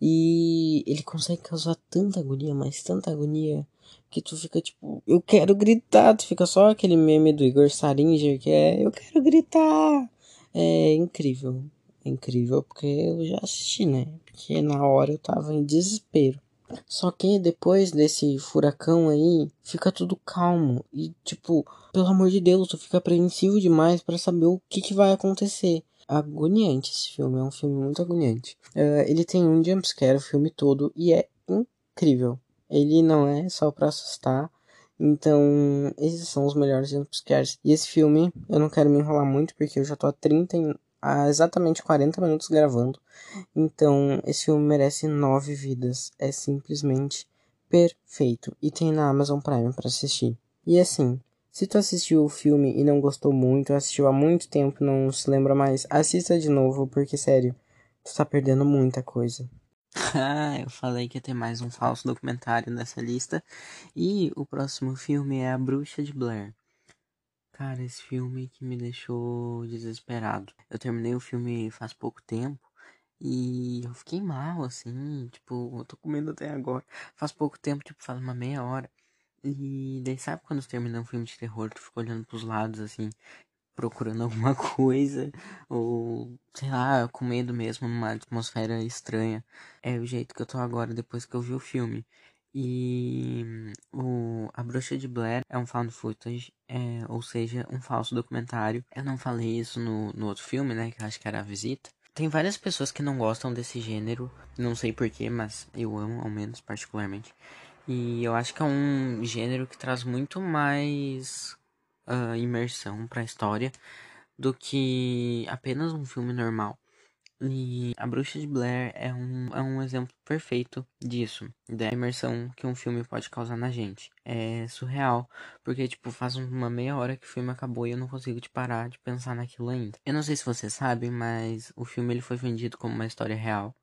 E ele consegue causar tanta agonia, mas tanta agonia, que tu fica tipo, eu quero gritar. Tu fica só aquele meme do Igor Saringer que é, eu quero gritar. É incrível. É incrível porque eu já assisti, né? Porque na hora eu tava em desespero. Só que depois desse furacão aí, fica tudo calmo. E tipo, pelo amor de Deus, tu fica apreensivo demais para saber o que, que vai acontecer agoniante esse filme, é um filme muito agoniante. Uh, ele tem um jumpscare o filme todo e é incrível. Ele não é só para assustar, então esses são os melhores jumpscares. E esse filme, eu não quero me enrolar muito porque eu já tô há 30 há exatamente 40 minutos gravando. Então, esse filme merece nove vidas. É simplesmente perfeito. E tem na Amazon Prime para assistir. E assim, se tu assistiu o filme e não gostou muito, assistiu há muito tempo, não se lembra mais, assista de novo, porque sério, tu tá perdendo muita coisa. Ah, eu falei que ia ter mais um falso documentário nessa lista. E o próximo filme é A Bruxa de Blair. Cara, esse filme que me deixou desesperado. Eu terminei o filme faz pouco tempo e eu fiquei mal, assim, tipo, eu tô comendo até agora. Faz pouco tempo, tipo, faz uma meia hora. E daí sabe quando termina um filme de terror, tu fica olhando pros lados, assim, procurando alguma coisa, ou sei lá, com medo mesmo, numa atmosfera estranha. É o jeito que eu tô agora depois que eu vi o filme. E o A Bruxa de Blair é um found footage, é, ou seja, um falso documentário. Eu não falei isso no, no outro filme, né, que eu acho que era A Visita. Tem várias pessoas que não gostam desse gênero, não sei porquê, mas eu amo, ao menos, particularmente. E eu acho que é um gênero que traz muito mais uh, imersão para a história do que apenas um filme normal. E A Bruxa de Blair é um, é um exemplo perfeito disso, da imersão que um filme pode causar na gente. É surreal, porque, tipo, faz uma meia hora que o filme acabou e eu não consigo te parar de pensar naquilo ainda. Eu não sei se você sabe, mas o filme ele foi vendido como uma história real,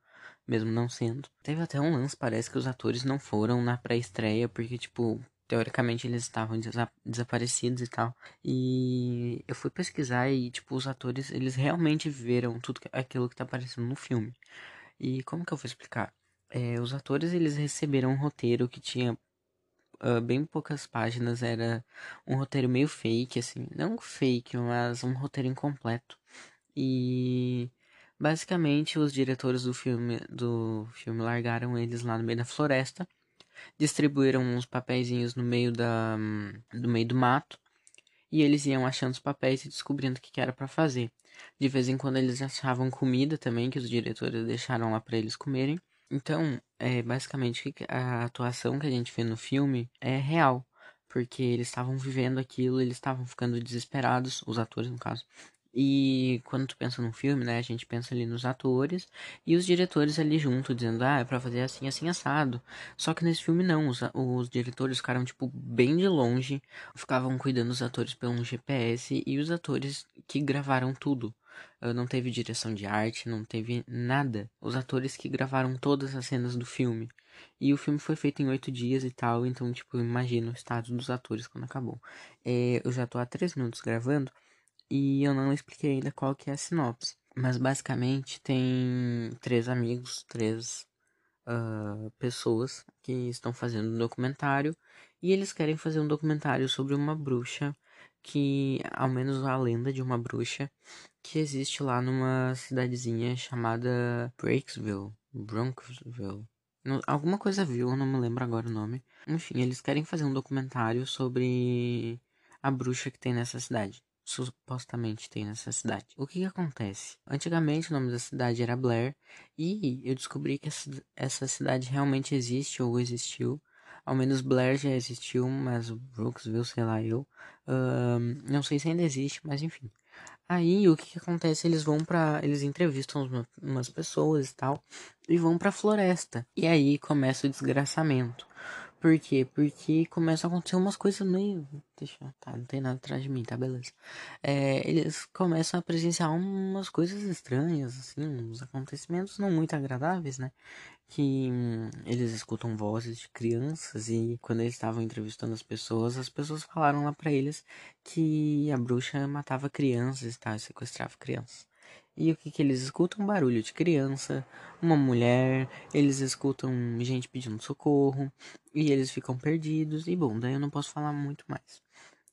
mesmo não sendo. Teve até um lance, parece que os atores não foram na pré-estreia, porque, tipo, teoricamente eles estavam desa desaparecidos e tal. E eu fui pesquisar e, tipo, os atores, eles realmente viram tudo aquilo que tá aparecendo no filme. E como que eu vou explicar? É, os atores, eles receberam um roteiro que tinha uh, bem poucas páginas, era um roteiro meio fake, assim. Não fake, mas um roteiro incompleto. E... Basicamente, os diretores do filme, do filme largaram eles lá no meio da floresta distribuíram uns papeizinhos no meio da do meio do mato e eles iam achando os papéis e descobrindo o que, era para fazer. De vez em quando eles achavam comida também que os diretores deixaram lá para eles comerem. Então, é basicamente a atuação que a gente vê no filme é real, porque eles estavam vivendo aquilo, eles estavam ficando desesperados, os atores no caso, e quando tu pensa num filme, né, a gente pensa ali nos atores e os diretores ali junto, dizendo, ah, é pra fazer assim, assim, assado. Só que nesse filme não, os, os diretores ficaram, tipo, bem de longe, ficavam cuidando dos atores pelo GPS e os atores que gravaram tudo. Uh, não teve direção de arte, não teve nada. Os atores que gravaram todas as cenas do filme. E o filme foi feito em oito dias e tal, então, tipo, imagina o estado dos atores quando acabou. É, eu já tô há três minutos gravando e eu não expliquei ainda qual que é a sinopse. Mas basicamente tem três amigos, três uh, pessoas que estão fazendo um documentário e eles querem fazer um documentário sobre uma bruxa que, ao menos a lenda de uma bruxa que existe lá numa cidadezinha chamada Breaksville, Bronxville. Alguma coisa viu, eu não me lembro agora o nome. Enfim, eles querem fazer um documentário sobre a bruxa que tem nessa cidade supostamente tem nessa cidade. O que, que, acontece? Antigamente o nome da cidade era Blair e eu descobri que essa, cidade realmente existe ou existiu. Ao menos Blair já existiu, mas Brooksville, sei lá eu. Não sei se ainda existe, mas enfim. Aí o que, que acontece? Eles vão para, eles entrevistam uma, umas pessoas e tal e vão para floresta. E aí começa o desgraçamento. Por quê? Porque começam a acontecer umas coisas meio. Deixa. Tá, não tem nada atrás de mim, tá, beleza. É, eles começam a presenciar umas coisas estranhas, assim, uns acontecimentos não muito agradáveis, né? Que hum, eles escutam vozes de crianças e quando eles estavam entrevistando as pessoas, as pessoas falaram lá pra eles que a bruxa matava crianças e tal, sequestrava crianças. E o que, que eles escutam? Barulho de criança, uma mulher, eles escutam gente pedindo socorro e eles ficam perdidos. E bom, daí eu não posso falar muito mais.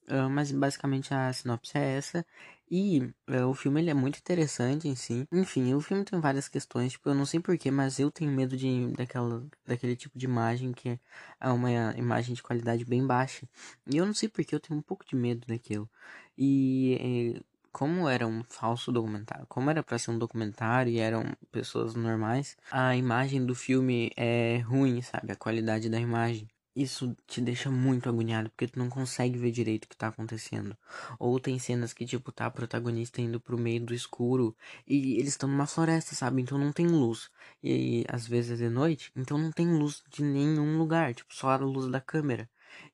Uh, mas basicamente a sinopse é essa. E uh, o filme ele é muito interessante em si. Enfim, o filme tem várias questões. Tipo, eu não sei porquê, mas eu tenho medo de, daquela, daquele tipo de imagem que é uma imagem de qualidade bem baixa. E eu não sei porquê, eu tenho um pouco de medo daquilo. E. Eh, como era um falso documentário, como era para ser um documentário e eram pessoas normais, a imagem do filme é ruim, sabe? A qualidade da imagem. isso te deixa muito agoniado, porque tu não consegue ver direito o que tá acontecendo. Ou tem cenas que, tipo, tá a protagonista indo pro meio do escuro e eles estão numa floresta, sabe? Então não tem luz. E às vezes é de noite, então não tem luz de nenhum lugar, tipo, só a luz da câmera.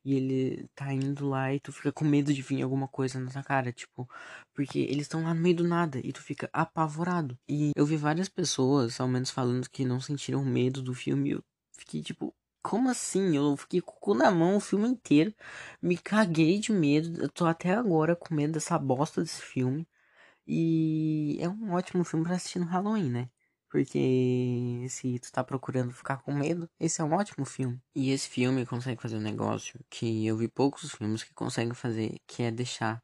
E ele tá indo lá e tu fica com medo de vir alguma coisa na tua cara, tipo, porque eles estão lá no meio do nada e tu fica apavorado. E eu vi várias pessoas, ao menos falando que não sentiram medo do filme, eu fiquei tipo, como assim? Eu fiquei com o cu na mão o filme inteiro. Me caguei de medo. Eu tô até agora com medo dessa bosta desse filme. E é um ótimo filme pra assistir no Halloween, né? Porque se tu tá procurando ficar com medo, esse é um ótimo filme. E esse filme consegue fazer um negócio que eu vi poucos filmes que conseguem fazer, que é deixar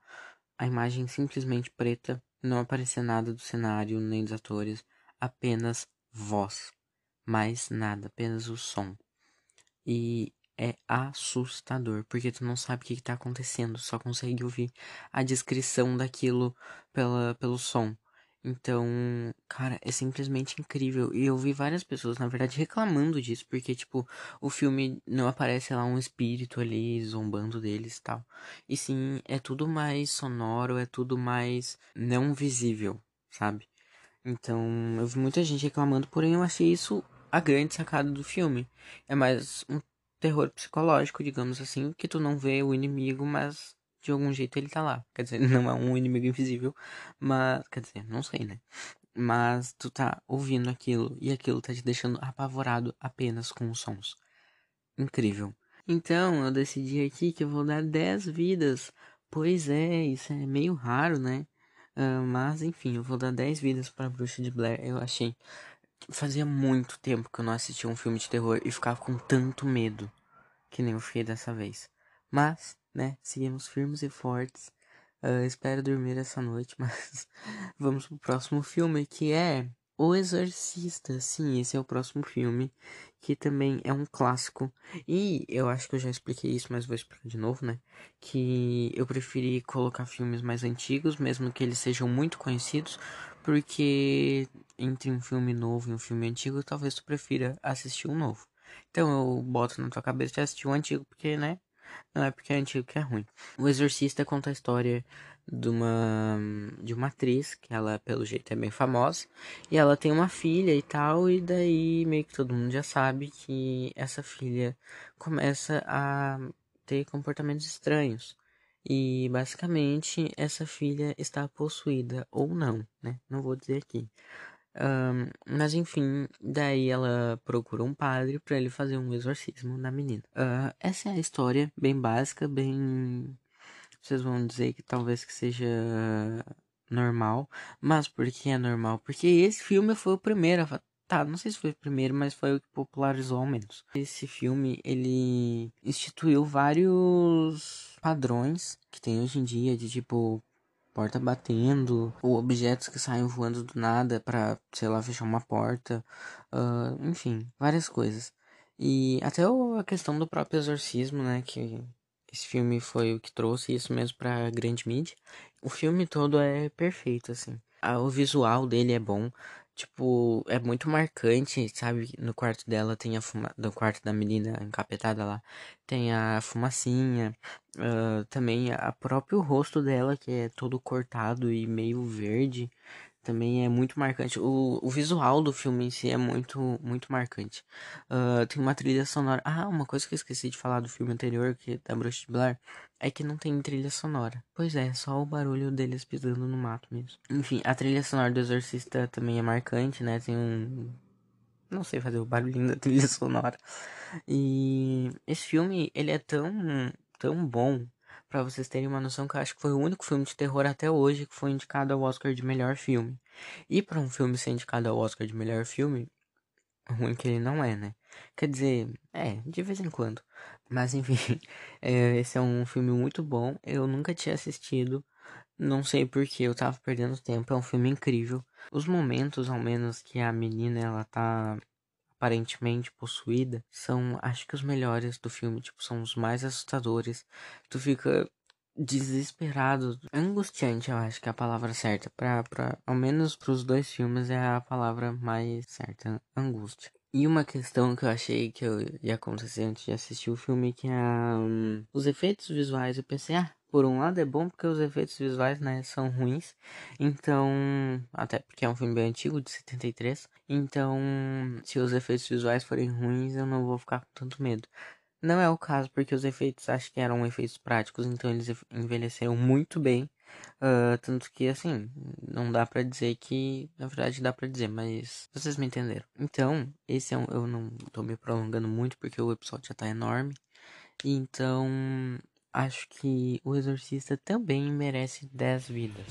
a imagem simplesmente preta, não aparecer nada do cenário nem dos atores, apenas voz. Mais nada, apenas o som. E é assustador, porque tu não sabe o que, está acontecendo, só consegue ouvir a descrição daquilo pela, pelo som. Então, cara, é simplesmente incrível. E eu vi várias pessoas, na verdade, reclamando disso, porque, tipo, o filme não aparece lá um espírito ali zombando deles e tal. E sim, é tudo mais sonoro, é tudo mais não visível, sabe? Então, eu vi muita gente reclamando, porém eu achei isso a grande sacada do filme. É mais um terror psicológico, digamos assim, que tu não vê o inimigo, mas de algum jeito ele tá lá. Quer dizer, não é um inimigo invisível, mas. Quer dizer, não sei, né? Mas tu tá ouvindo aquilo e aquilo tá te deixando apavorado apenas com os sons. Incrível. Então eu decidi aqui que eu vou dar 10 vidas. Pois é, isso é meio raro, né? Uh, mas enfim, eu vou dar 10 vidas para Bruxa de Blair. Eu achei Fazia muito tempo que eu não assistia um filme de terror e ficava com tanto medo que nem eu fiquei dessa vez. Mas, né, seguimos firmes e fortes. Uh, espero dormir essa noite, mas vamos pro próximo filme que é O Exorcista. Sim, esse é o próximo filme que também é um clássico. E eu acho que eu já expliquei isso, mas vou explicar de novo, né? Que eu preferi colocar filmes mais antigos, mesmo que eles sejam muito conhecidos, porque entre um filme novo e um filme antigo, talvez tu prefira assistir um novo. Então eu boto na tua cabeça de assistir um antigo, porque, né? Não é porque é antigo que é ruim. O Exorcista conta a história de uma de uma atriz que ela pelo jeito é bem famosa e ela tem uma filha e tal e daí meio que todo mundo já sabe que essa filha começa a ter comportamentos estranhos e basicamente essa filha está possuída ou não, né? Não vou dizer aqui. Um, mas enfim, daí ela procura um padre para ele fazer um exorcismo na menina. Uh, essa é a história, bem básica, bem. Vocês vão dizer que talvez que seja normal. Mas por que é normal? Porque esse filme foi o primeiro. Tá, não sei se foi o primeiro, mas foi o que popularizou ao menos. Esse filme, ele instituiu vários padrões que tem hoje em dia de tipo porta batendo, ou objetos que saem voando do nada para, sei lá, fechar uma porta, uh, enfim, várias coisas. E até a questão do próprio exorcismo, né, que esse filme foi o que trouxe isso mesmo pra grande mídia. O filme todo é perfeito, assim. O visual dele é bom, tipo, é muito marcante, sabe? No quarto dela tem a fuma... no quarto da menina encapetada lá, tem a fumacinha, uh, também a próprio rosto dela que é todo cortado e meio verde também é muito marcante. O, o visual do filme em si é muito, muito marcante. Uh, tem uma trilha sonora. Ah, uma coisa que eu esqueci de falar do filme anterior, que é da Bruxa de Blair, é que não tem trilha sonora. Pois é, só o barulho deles pisando no mato mesmo. Enfim, a trilha sonora do Exorcista também é marcante, né? Tem um. Não sei fazer o barulhinho da trilha sonora. E esse filme, ele é tão, tão bom para vocês terem uma noção que eu acho que foi o único filme de terror até hoje que foi indicado ao Oscar de melhor filme. E para um filme ser indicado ao Oscar de melhor filme, ruim que ele não é, né? Quer dizer, é, de vez em quando. Mas enfim, é, esse é um filme muito bom. Eu nunca tinha assistido. Não sei porque eu tava perdendo tempo. É um filme incrível. Os momentos, ao menos, que a menina ela tá aparentemente possuída são, acho que os melhores do filme, tipo, são os mais assustadores. Tu fica desesperado, angustiante, eu acho que é a palavra certa. Pra, pra, ao menos pros dois filmes é a palavra mais certa, angústia. E uma questão que eu achei que eu ia acontecer antes de assistir o filme, que é um, os efeitos visuais. Eu pensei, ah, por um lado é bom porque os efeitos visuais, né, são ruins. Então, até porque é um filme bem antigo, de 73. Então, se os efeitos visuais forem ruins, eu não vou ficar com tanto medo. Não é o caso, porque os efeitos acho que eram efeitos práticos, então eles envelheceram muito bem. Uh, tanto que, assim, não dá para dizer que. Na verdade, dá para dizer, mas vocês me entenderam. Então, esse é um. Eu não tô me prolongando muito porque o episódio já tá enorme. Então, acho que o Exorcista também merece 10 vidas.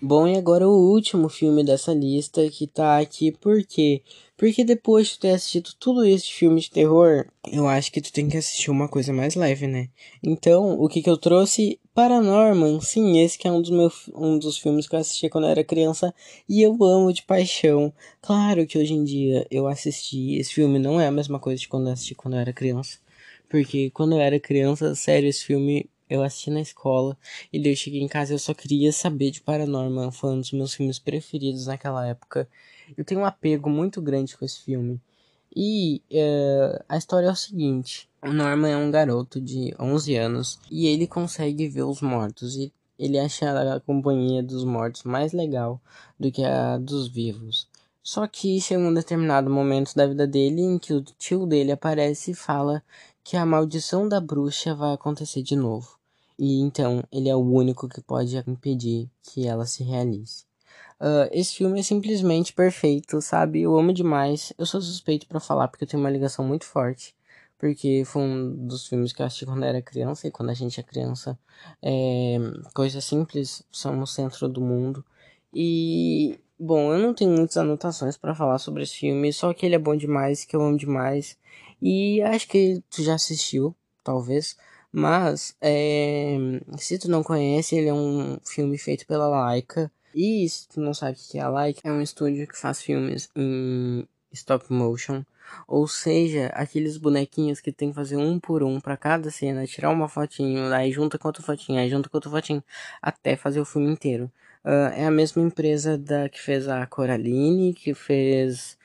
Bom, e agora o último filme dessa lista que tá aqui, por quê? Porque depois de ter assistido tudo esse filme de terror, eu acho que tu tem que assistir uma coisa mais leve, né? Então, o que que eu trouxe? Paranorman, sim, esse que é um dos, meus, um dos filmes que eu assisti quando eu era criança e eu amo de paixão. Claro que hoje em dia eu assisti, esse filme não é a mesma coisa de quando eu assisti quando eu era criança. Porque quando eu era criança, sério, esse filme eu assisti na escola e daí eu cheguei em casa eu só queria saber de Paranorman, foi um dos meus filmes preferidos naquela época. Eu tenho um apego muito grande com esse filme. E uh, a história é o seguinte: o Norman é um garoto de 11 anos e ele consegue ver os mortos e ele acha a companhia dos mortos mais legal do que a dos vivos. Só que chega um determinado momento da vida dele em que o tio dele aparece e fala que a maldição da bruxa vai acontecer de novo. E então ele é o único que pode impedir que ela se realize. Uh, esse filme é simplesmente perfeito, sabe? Eu amo demais. Eu sou suspeito para falar porque eu tenho uma ligação muito forte. Porque foi um dos filmes que eu assisti quando era criança. E quando a gente é criança, é... coisas simples são o centro do mundo. E, bom, eu não tenho muitas anotações para falar sobre esse filme. Só que ele é bom demais, que eu amo demais. E acho que tu já assistiu, talvez. Mas, é, se tu não conhece, ele é um filme feito pela Laika. E se tu não sabe o que é a Laika, é um estúdio que faz filmes em stop motion. Ou seja, aqueles bonequinhos que tem que fazer um por um para cada cena, tirar uma fotinho, aí junta com outra fotinho, aí junta com outra fotinho, até fazer o filme inteiro. Uh, é a mesma empresa da que fez a Coraline, que fez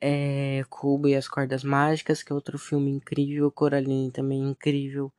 é, e as Cordas Mágicas, que é outro filme incrível, Coraline também incrível.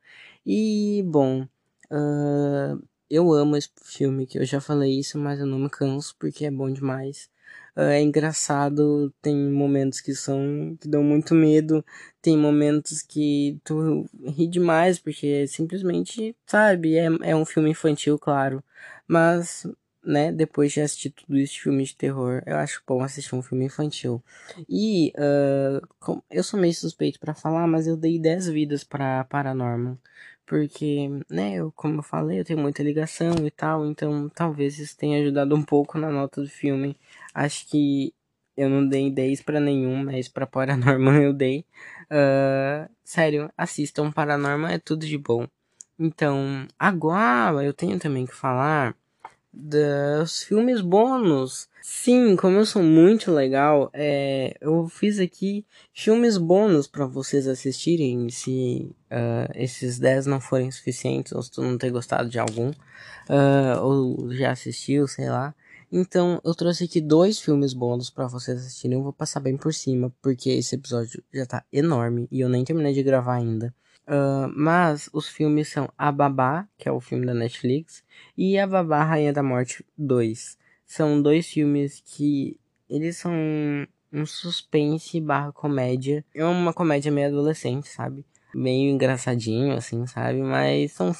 E, bom, uh, eu amo esse filme, que eu já falei isso, mas eu não me canso, porque é bom demais. Uh, é engraçado, tem momentos que são que dão muito medo, tem momentos que tu ri demais, porque simplesmente, sabe, é, é um filme infantil, claro, mas né, depois de assistir tudo isso de filme de terror, eu acho bom assistir um filme infantil. E uh, eu sou meio suspeito para falar, mas eu dei 10 vidas para Paranormal. Porque, né, eu, como eu falei, eu tenho muita ligação e tal, então talvez isso tenha ajudado um pouco na nota do filme. Acho que eu não dei 10 para nenhum, mas para Paranormal eu dei. Uh, sério, assistam Paranormal, é tudo de bom. Então, agora eu tenho também que falar dos filmes bônus. Sim, como eu sou muito legal, é, eu fiz aqui filmes bônus para vocês assistirem. Se uh, esses 10 não forem suficientes, ou se tu não ter gostado de algum, uh, ou já assistiu, sei lá. Então, eu trouxe aqui dois filmes bônus para vocês assistirem. Eu vou passar bem por cima, porque esse episódio já tá enorme e eu nem terminei de gravar ainda. Uh, mas os filmes são A Babá, que é o filme da Netflix, e A Babá Rainha da Morte 2. São dois filmes que eles são um suspense barra comédia. É uma comédia meio adolescente, sabe? Meio engraçadinho, assim, sabe? Mas são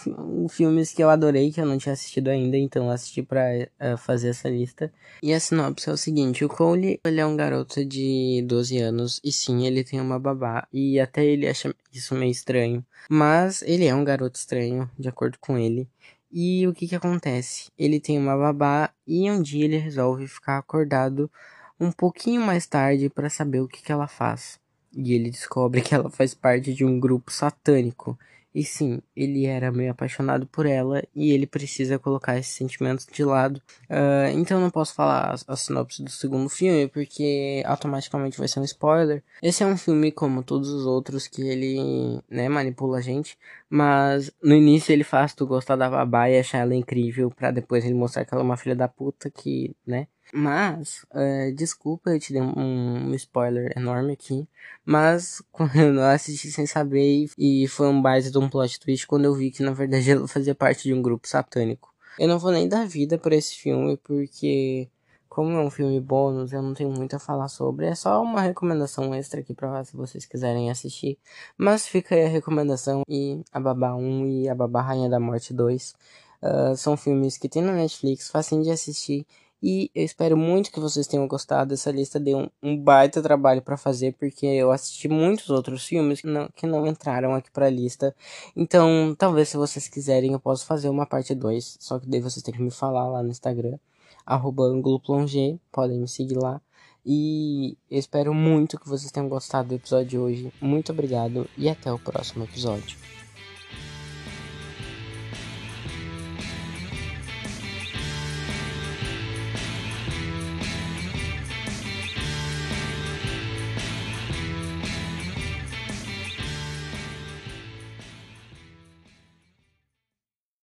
filmes que eu adorei, que eu não tinha assistido ainda, então assisti pra uh, fazer essa lista. E a sinopse é o seguinte, o Cole, ele é um garoto de 12 anos, e sim, ele tem uma babá, e até ele acha isso meio estranho. Mas ele é um garoto estranho, de acordo com ele. E o que que acontece? Ele tem uma babá, e um dia ele resolve ficar acordado um pouquinho mais tarde para saber o que que ela faz e ele descobre que ela faz parte de um grupo satânico. E sim, ele era meio apaixonado por ela e ele precisa colocar esses sentimentos de lado. Uh, então não posso falar a, a sinopse do segundo filme porque automaticamente vai ser um spoiler. Esse é um filme como todos os outros que ele né, manipula a gente, mas no início ele faz tu gostar da babá e achar ela incrível para depois ele mostrar que ela é uma filha da puta que, né? Mas, uh, desculpa, eu te dei um, um, spoiler enorme aqui. Mas, quando eu assisti sem saber, e foi um base de um plot twist quando eu vi que na verdade ela fazia parte de um grupo satânico. Eu não vou nem dar vida para esse filme, porque, como é um filme bônus, eu não tenho muito a falar sobre. É só uma recomendação extra aqui pra se vocês quiserem assistir. Mas fica aí a recomendação e a Babá 1 e a Babá Rainha da Morte 2. Uh, são filmes que tem na Netflix, facinho de assistir e eu espero muito que vocês tenham gostado. Essa lista deu um, um baita trabalho para fazer, porque eu assisti muitos outros filmes que não, que não entraram aqui pra lista. Então, talvez se vocês quiserem, eu posso fazer uma parte 2. Só que daí vocês têm que me falar lá no Instagram, arroba podem me seguir lá. E eu espero muito que vocês tenham gostado do episódio de hoje. Muito obrigado e até o próximo episódio.